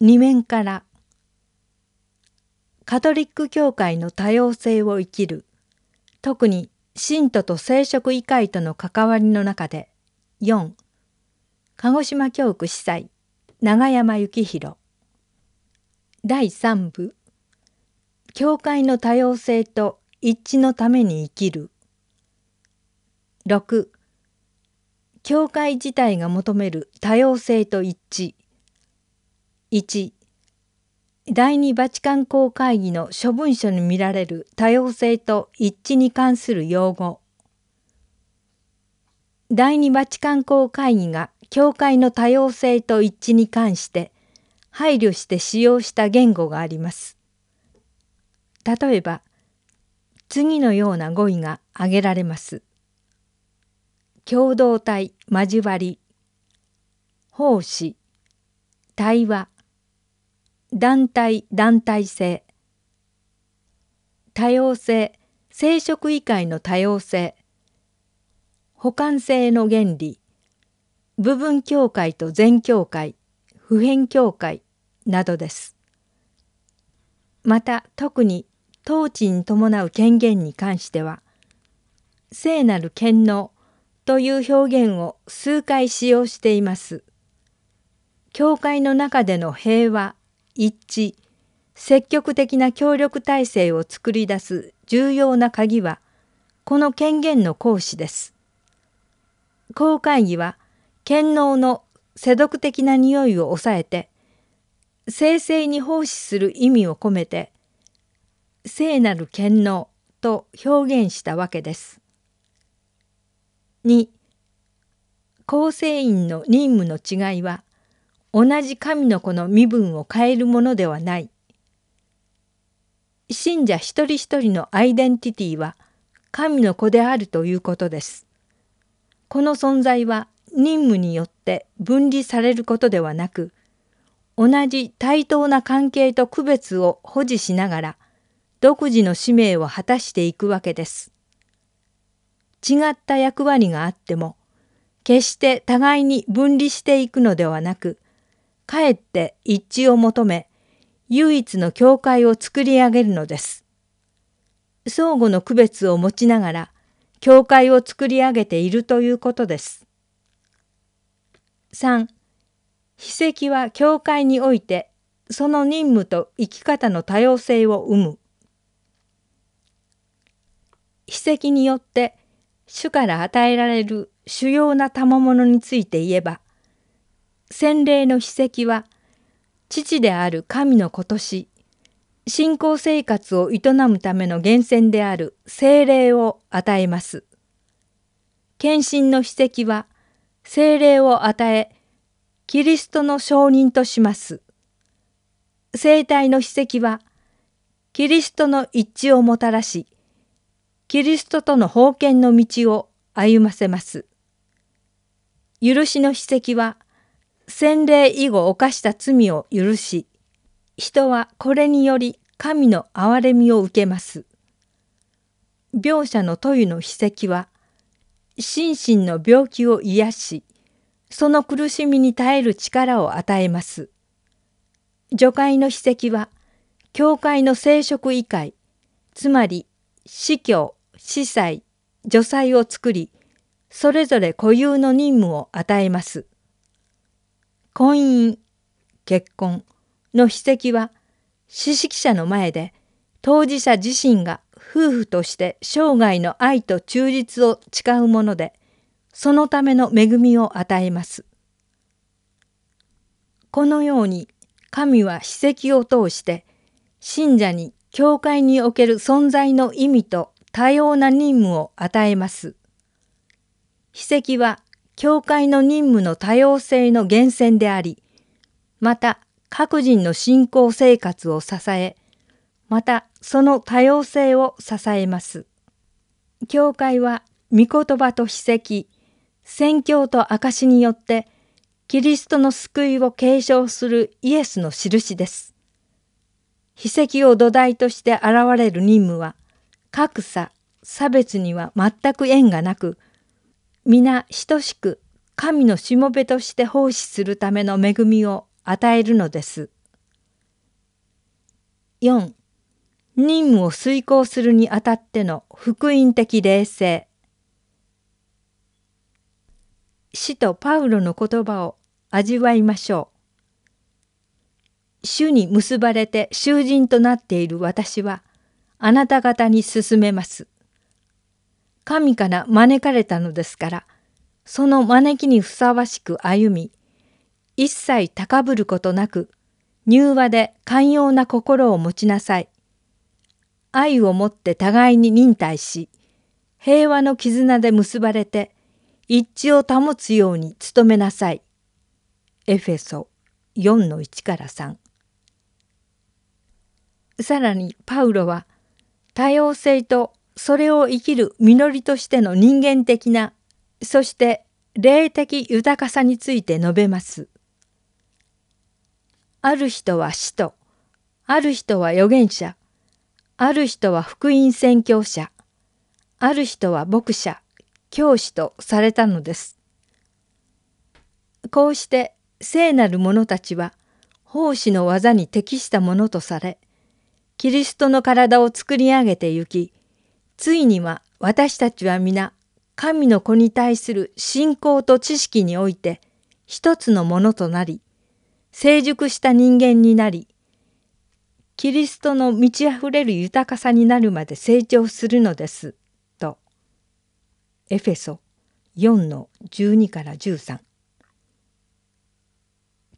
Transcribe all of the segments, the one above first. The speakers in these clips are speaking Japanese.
二面からカトリック教会の多様性を生きる特に信徒と聖職医会との関わりの中で4鹿児島教区司祭長山幸宏。第3部教会の多様性と一致のために生きる。6教会自体が求める多様性と一致。1第二バチカン公会議の諸文書に見られる多様性と一致に関する用語第二バチカン公会議が教会の多様性と一致に関して配慮して使用した言語があります。例えば次のような語彙が挙げられます。共同体交わり奉仕対話団体団体性多様性。生殖医会の多様性。補完性の原理。部分境界と全境界。普遍境界。などです。また特に統治に伴う権限に関しては聖なる権能。という表現を数回使用しています。教会の中での平和。一致積極的な協力体制を作り出す重要な鍵はこの権限の行使です。公会議は権能の世俗的な匂いを抑えて正々に奉仕する意味を込めて聖なる権能と表現したわけです。2構成員の任務の違いは同じ神の子の身分を変えるものではない。信者一人一人のアイデンティティは神の子であるということです。この存在は任務によって分離されることではなく、同じ対等な関係と区別を保持しながら、独自の使命を果たしていくわけです。違った役割があっても、決して互いに分離していくのではなく、かえって一致を求め、唯一の教会を作り上げるのです。相互の区別を持ちながら、教会を作り上げているということです。3. 秘跡は教会においてその任務と生き方の多様性を生む。秘跡によって主から与えられる主要な賜物について言えば洗礼の秘跡は父である神の子とし信仰生活を営むための源泉である精霊を与えます。献身の秘跡は精霊を与えキリストの証人とします。生体の秘跡はキリストの一致をもたらしキリストとの封建の道を歩ませます。許しの秘跡は洗礼以後犯した罪を許し、人はこれにより神の憐れみを受けます。描写の問いの秘跡は、心身の病気を癒し、その苦しみに耐える力を与えます。除会の秘跡は、教会の聖職医会、つまり司教、司祭、除祭を作り、それぞれ固有の任務を与えます。婚姻、結婚の筆跡は、知識者の前で当事者自身が夫婦として生涯の愛と忠実を誓うもので、そのための恵みを与えます。このように神は史跡を通して信者に教会における存在の意味と多様な任務を与えます。史跡は教会の任務の多様性の源泉であり、また各人の信仰生活を支え、またその多様性を支えます。教会は御言葉と史跡、宣教と証によってキリストの救いを継承するイエスの印です。秘跡を土台として現れる任務は格差、差別には全く縁がなく、皆等しく神のしもべとして奉仕するための恵みを与えるのです。4任務を遂行するにあたっての福音的冷静使徒パウロの言葉を味わいましょう。主に結ばれて囚人となっている私はあなた方に進めます。神から招かれたのですからその招きにふさわしく歩み一切高ぶることなく柔和で寛容な心を持ちなさい。愛をもって互いに忍耐し平和の絆で結ばれて一致を保つように努めなさい。エフェソ4-1から3さらにパウロは多様性とそれを生きる実りとしての人間的なそして霊的豊かさについて述べます。ある人は使徒、ある人は預言者、ある人は福音宣教者、ある人は牧者、教師とされたのです。こうして聖なる者たちは奉仕の技に適したものとされ、キリストの体を作り上げてゆき、ついには私たちは皆神の子に対する信仰と知識において一つのものとなり、成熟した人間になり、キリストの満ち溢れる豊かさになるまで成長するのです。と。エフェソ4の12から13。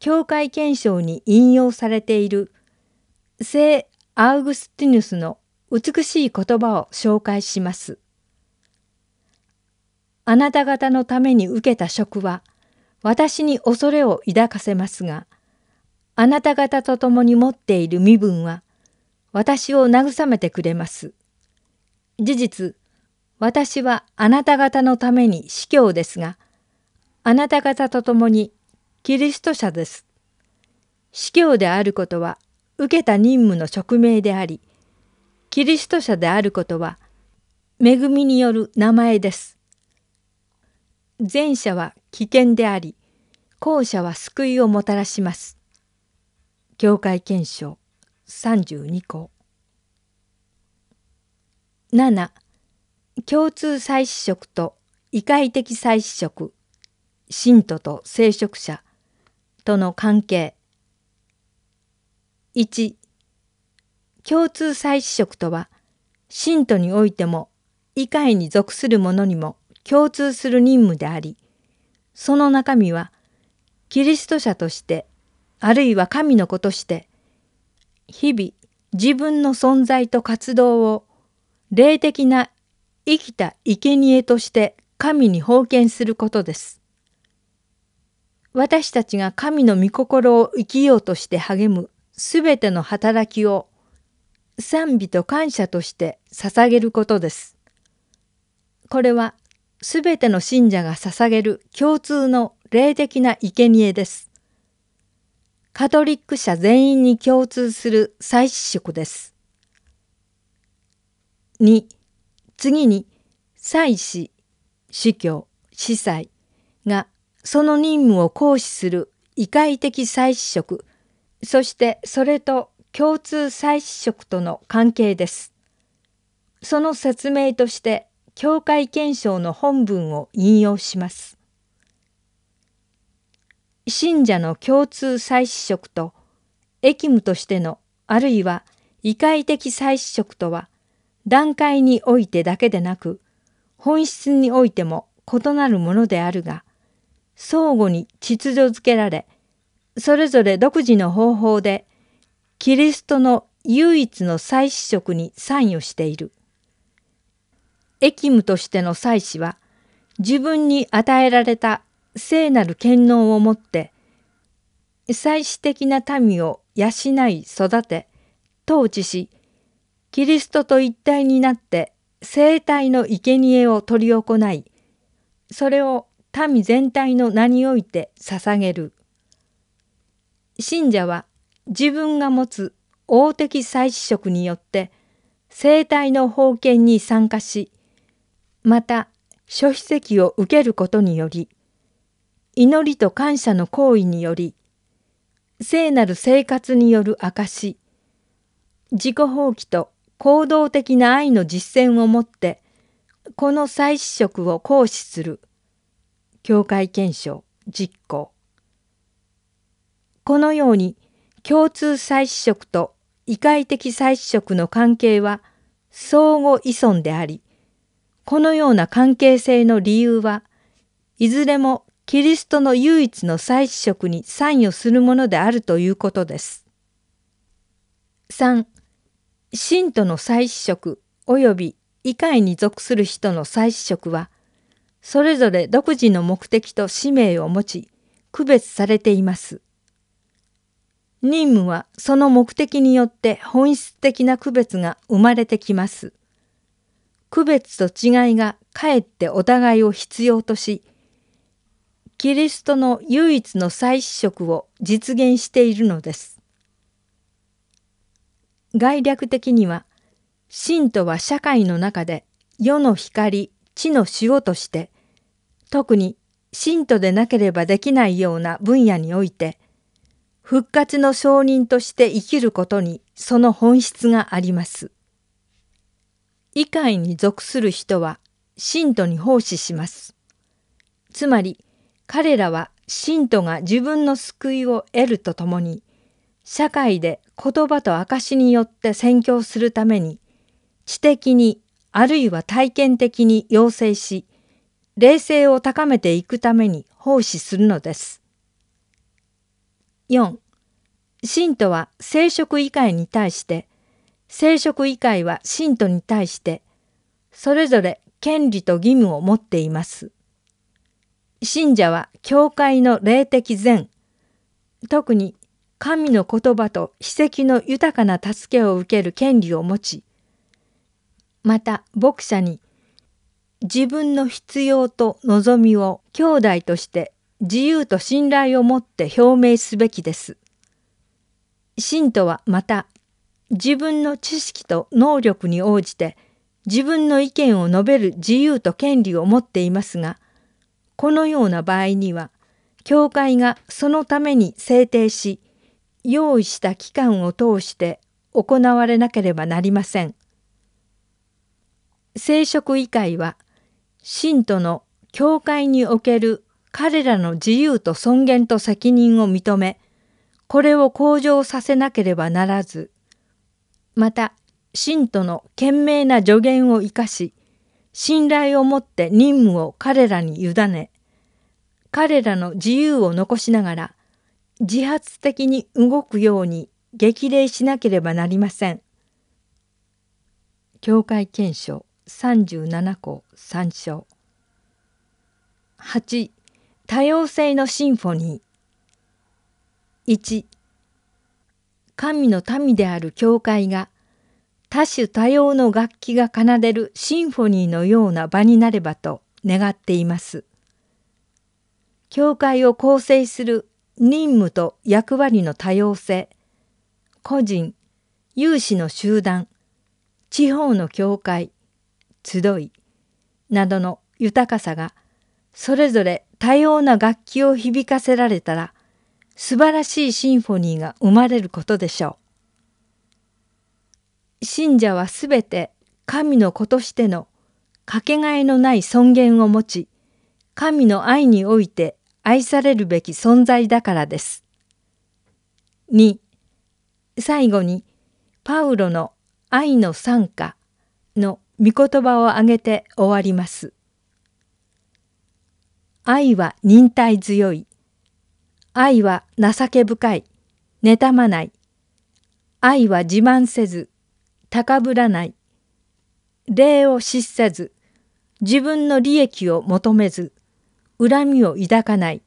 教会憲章に引用されている聖アウグスティヌスの美しい言葉を紹介します。あなた方のために受けた職は私に恐れを抱かせますが、あなた方と共に持っている身分は私を慰めてくれます。事実、私はあなた方のために司教ですが、あなた方と共にキリスト者です。司教であることは受けた任務の職命であり、キリスト者であることは恵みによる名前です。前者は危険であり、後者は救いをもたらします。教会憲章32項7共通祭祀職と異界的祭祀職信徒と聖職者との関係1共通祭祀職とは信徒においても異界に属する者にも共通する任務でありその中身はキリスト者としてあるいは神の子として日々自分の存在と活動を霊的な生きた生贄として神に奉献することです。私たちが神の御心を生きようとして励むすべての働きを賛美と感謝として捧げることです。これはすべての信者が捧げる共通の霊的な生贄です。カトリック者全員に共通する祭祀職です。2次に祭祀司教司祭がその任務を行使する異界的祭祀職そしてそれと共通祭祀職との関係です。その説明として教会憲章の本文を引用します。信者の共通祭祀職と役務としてのあるいは異界的祭祀職とは段階においてだけでなく本質においても異なるものであるが相互に秩序づけられそれぞれ独自の方法でキリストの唯一の祭祀職に参与している。役務としての祭祀は自分に与えられた聖なる権能をもって祭祀的な民を養い育て統治しキリストと一体になって生体の生贄を執り行いそれを民全体の名において捧げる信者は自分が持つ王的祭祀職によって生体の封建に参加しまた諸秘跡を受けることにより祈りと感謝の行為により聖なる生活による証自己放棄と行動的な愛の実践をもってこの再試食を行使する。教会検証実行。このように共通再試食と異界的再試食の関係は相互依存でありこのような関係性の理由はいずれもキリストの唯一の再試食に参与するものであるということです。3. 信徒の再試食及び異界に属する人の再試食はそれぞれ独自の目的と使命を持ち区別されています。任務はその目的によって本質的な区別が生まれてきます。区別と違いがかえってお互いを必要とし、キリストの唯一の再試食を実現しているのです。概略的には、信徒は社会の中で世の光、地の塩として、特に信徒でなければできないような分野において、復活の証人として生きることにその本質があります。異界に属する人は信徒に奉仕します。つまり彼らは信徒が自分の救いを得るとともに社会で言葉と証によって宣教するために知的にあるいは体験的に要請し霊性を高めていくために奉仕するのです。4. 信徒は聖職以外に対して、聖職以外は信徒に対して、それぞれ権利と義務を持っています。信者は教会の霊的善、特に神の言葉と秘跡の豊かな助けを受ける権利を持ち、また牧者に自分の必要と望みを兄弟として自由と信頼を持って表明すべきです。信徒はまた自分の知識と能力に応じて自分の意見を述べる自由と権利を持っていますがこのような場合には教会がそのために制定し用意した期間を通して行われなければなりません。聖職議会は信徒の教会における彼らの自由と尊厳と責任を認め、これを向上させなければならず、また、信徒の賢明な助言を生かし、信頼を持って任務を彼らに委ね、彼らの自由を残しながら、自発的に動くように激励しなければなりません。教会憲章37項参照8多様性のシンフォニー1神の民である教会が多種多様の楽器が奏でるシンフォニーのような場になればと願っています。教会を構成する任務と役割の多様性、個人、有志の集団、地方の教会、集いなどの豊かさがそれぞれ多様な楽器を響かせられたら素晴らしいシンフォニーが生まれることでしょう。信者はすべて神の子としてのかけがえのない尊厳を持ち神の愛において愛されるべき存在だからです。2最後にパウロの愛の賛歌の御言葉を挙げて終わります。愛は忍耐強い。愛は情け深い。妬まない。愛は自慢せず、高ぶらない。礼を失せず、自分の利益を求めず、恨みを抱かない。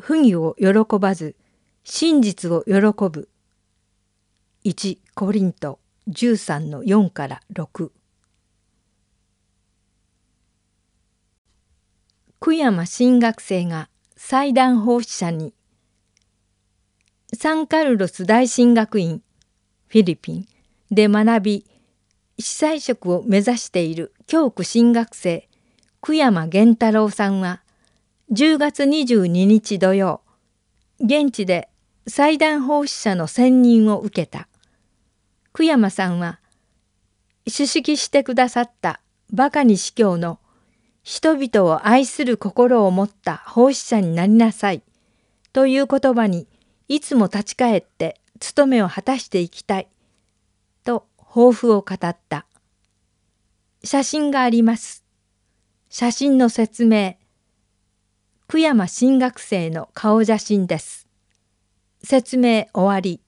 不義を喜ばず、真実を喜ぶ。1コリント13の4から6久山新学生が祭壇奉仕者にサンカルロス大神学院フィリピンで学び司祭職を目指している教区新学生久山源太郎さんは10月22日土曜現地で祭壇奉仕者の選任を受けた。久山さんは主式してくださったバカに司教の人々を愛する心を持った奉仕者になりなさいという言葉にいつも立ち返って務めを果たしていきたいと抱負を語った。写真があります。写真の説明。久山新学生の顔写真です。説明終わり。